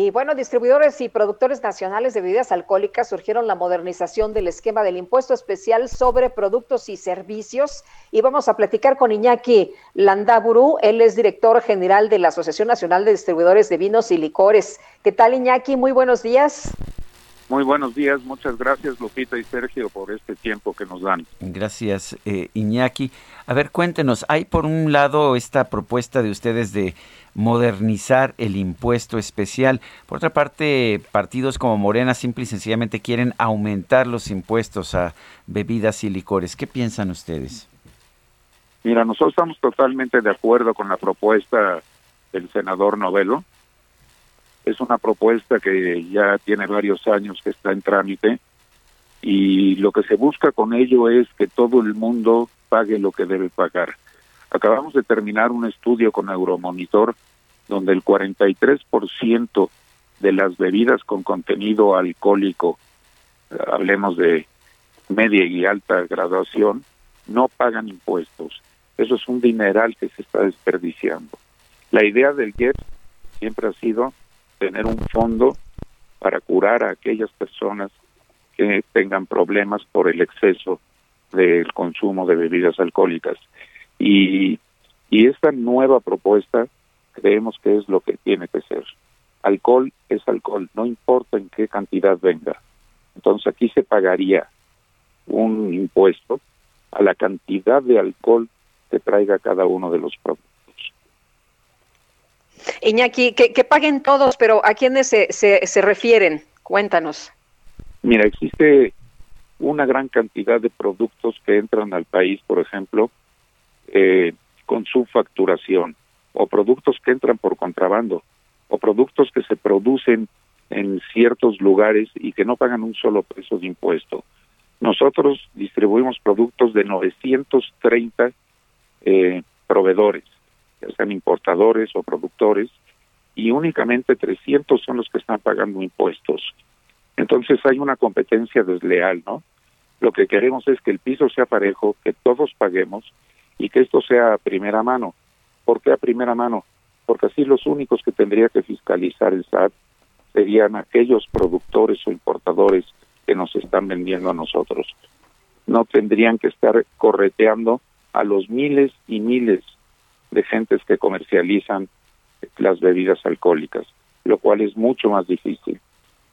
Y bueno, distribuidores y productores nacionales de bebidas alcohólicas surgieron la modernización del esquema del impuesto especial sobre productos y servicios. Y vamos a platicar con Iñaki Landaburu, él es director general de la Asociación Nacional de Distribuidores de Vinos y Licores. ¿Qué tal, Iñaki? Muy buenos días. Muy buenos días, muchas gracias Lupita y Sergio por este tiempo que nos dan. Gracias, eh, Iñaki. A ver, cuéntenos, hay por un lado esta propuesta de ustedes de modernizar el impuesto especial. Por otra parte, partidos como Morena simple y sencillamente quieren aumentar los impuestos a bebidas y licores. ¿Qué piensan ustedes? Mira, nosotros estamos totalmente de acuerdo con la propuesta del senador Novelo. Es una propuesta que ya tiene varios años que está en trámite y lo que se busca con ello es que todo el mundo pague lo que debe pagar. Acabamos de terminar un estudio con Euromonitor donde el 43% de las bebidas con contenido alcohólico, hablemos de media y alta graduación, no pagan impuestos. Eso es un dineral que se está desperdiciando. La idea del GET siempre ha sido tener un fondo para curar a aquellas personas que tengan problemas por el exceso del consumo de bebidas alcohólicas. Y, y esta nueva propuesta creemos que es lo que tiene que ser. Alcohol es alcohol, no importa en qué cantidad venga. Entonces aquí se pagaría un impuesto a la cantidad de alcohol que traiga cada uno de los productos. Iñaki, que, paguen todos, pero ¿a quiénes se, se, se refieren? Cuéntanos. Mira, existe una gran cantidad de productos que entran al país, por ejemplo, eh, con su facturación o productos que entran por contrabando, o productos que se producen en ciertos lugares y que no pagan un solo peso de impuesto. Nosotros distribuimos productos de 930 eh, proveedores, ya sean importadores o productores, y únicamente 300 son los que están pagando impuestos. Entonces hay una competencia desleal, ¿no? Lo que queremos es que el piso sea parejo, que todos paguemos y que esto sea a primera mano. ¿Por qué a primera mano? Porque así los únicos que tendría que fiscalizar el SAT serían aquellos productores o importadores que nos están vendiendo a nosotros. No tendrían que estar correteando a los miles y miles de gentes que comercializan las bebidas alcohólicas, lo cual es mucho más difícil.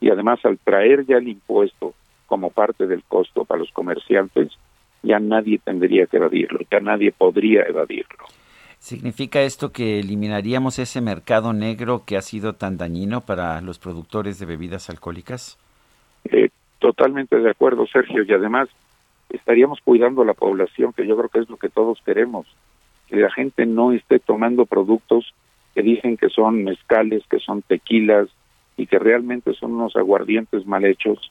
Y además al traer ya el impuesto como parte del costo para los comerciantes, ya nadie tendría que evadirlo, ya nadie podría evadirlo. ¿Significa esto que eliminaríamos ese mercado negro que ha sido tan dañino para los productores de bebidas alcohólicas? Eh, totalmente de acuerdo, Sergio, y además estaríamos cuidando a la población, que yo creo que es lo que todos queremos, que la gente no esté tomando productos que dicen que son mezcales, que son tequilas y que realmente son unos aguardientes mal hechos,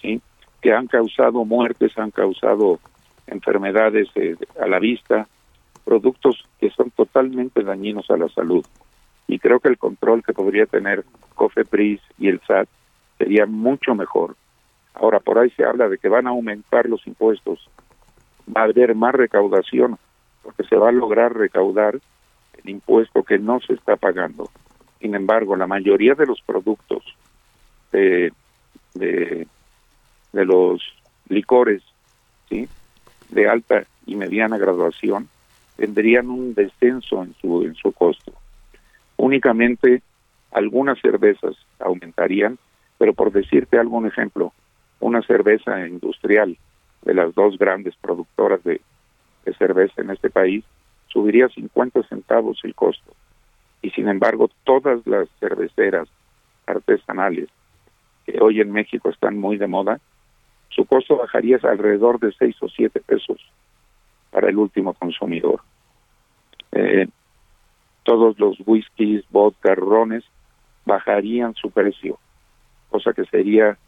¿sí? que han causado muertes, han causado enfermedades eh, a la vista, productos que son totalmente dañinos a la salud. Y creo que el control que podría tener COFEPRIS y el SAT sería mucho mejor. Ahora, por ahí se habla de que van a aumentar los impuestos, va a haber más recaudación, porque se va a lograr recaudar impuesto que no se está pagando. Sin embargo, la mayoría de los productos de, de, de los licores, ¿sí? de alta y mediana graduación, tendrían un descenso en su, en su costo. Únicamente algunas cervezas aumentarían, pero por decirte algún ejemplo, una cerveza industrial de las dos grandes productoras de, de cerveza en este país subiría 50 centavos el costo. Y sin embargo, todas las cerveceras artesanales que hoy en México están muy de moda, su costo bajaría alrededor de 6 o 7 pesos para el último consumidor. Eh, todos los whiskies, vodka, rones bajarían su precio, cosa que sería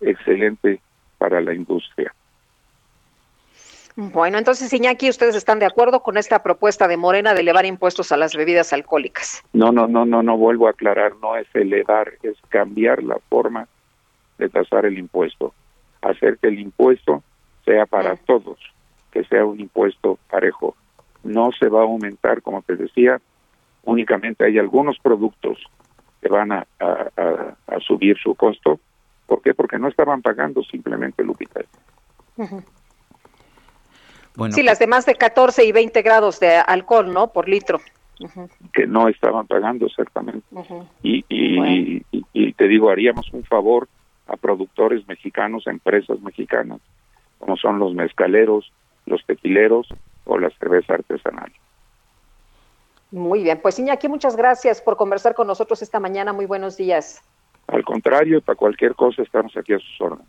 excelente para la industria. Bueno, entonces, Iñaki, ¿ustedes están de acuerdo con esta propuesta de Morena de elevar impuestos a las bebidas alcohólicas? No, no, no, no, no vuelvo a aclarar, no es elevar, es cambiar la forma de tasar el impuesto, hacer que el impuesto sea para todos, que sea un impuesto parejo. No se va a aumentar, como te decía, únicamente hay algunos productos que van a, subir su costo. ¿Por qué? Porque no estaban pagando simplemente Lupita. Sí, las de más de 14 y 20 grados de alcohol, ¿no? Por litro. Que no estaban pagando exactamente. y, y, y, te digo, haríamos un favor a productores mexicanos, a empresas mexicanas, como son los mezcaleros, los tequileros o la cerveza artesanal. Muy bien, pues Iñaki, muchas gracias por conversar con nosotros esta mañana. Muy buenos días. Al contrario, para cualquier cosa estamos aquí a sus órdenes.